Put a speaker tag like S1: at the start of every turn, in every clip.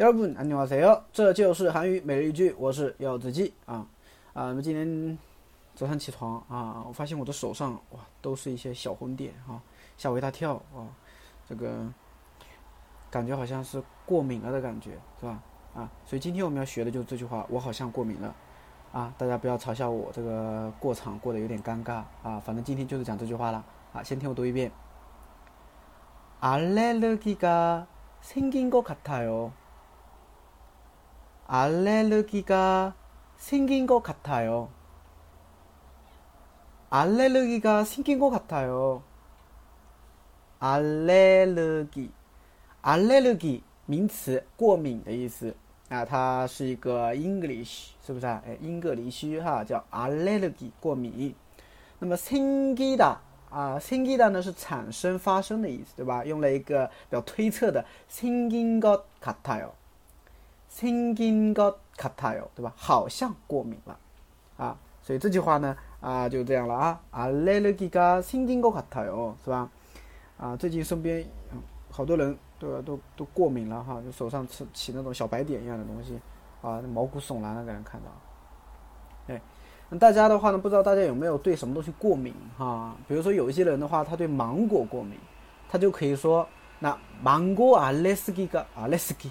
S1: 여러분 안녕하세요. 这就是韩语每日一句，我是柚子鸡啊啊！那么今天早上起床啊，我发现我的手上哇都是一些小红点啊，吓我一大跳啊！这个感觉好像是过敏了的感觉，是吧？啊，所以今天我们要学的就是这句话，我好像过敏了啊！大家不要嘲笑我这个过场过得有点尴尬啊！反正今天就是讲这句话了啊！先听我读一遍。알레르기가생긴것같아요 알레르기가 생긴 것 같아요. 알레르기가 생긴 것 같아요. 알레르기, 알레르기 名词，过敏的意思啊，它是一个 English，是不是啊？哎，英格里须哈，叫 allergy 过敏。那么 생기다 啊，생기다 呢是产生、发生的意思，对吧？用了一个比较推测的 생긴 것 같아요。 생긴 것 같아요， 对吧？好像过敏了，啊，所以这句话呢，啊，就这样了啊。알레르기가생긴것같아 요， 是吧？啊，最近身边好多人都都都过敏了哈，就手上起起那种小白点一样的东西，啊，毛骨悚然的给人看到。哎，那大家的话呢，不知道大家有没有对什么东西过敏哈？比如说有一些人的话，他对芒果过敏，他就可以说那芒果알레르기가알레르기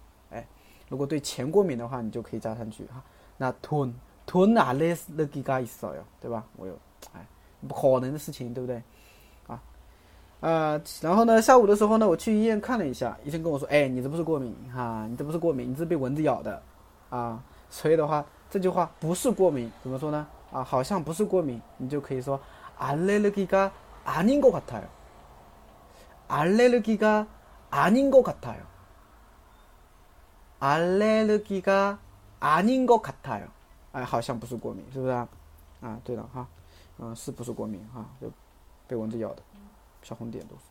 S1: 如果对钱过敏的话，你就可以加上去哈。那吞吞哪类的几个意思哟，对吧？我有，哎，不可能的事情，对不对？啊，呃，然后呢，下午的时候呢，我去医院看了一下，医生跟我说，哎，你这不是过敏哈，你这不是过敏，你这被蚊子咬的啊。所以的话，这句话不是过敏，怎么说呢？啊，好像不是过敏，你就可以说，알레르기가아닌것같아 요。 알레르기가아닌것같아 요。 알레르기가아닌것같아 요， 哎，好像不是过敏，是不是啊？啊，对了哈，嗯，是不是过敏哈？就被蚊子咬的，小红点都是。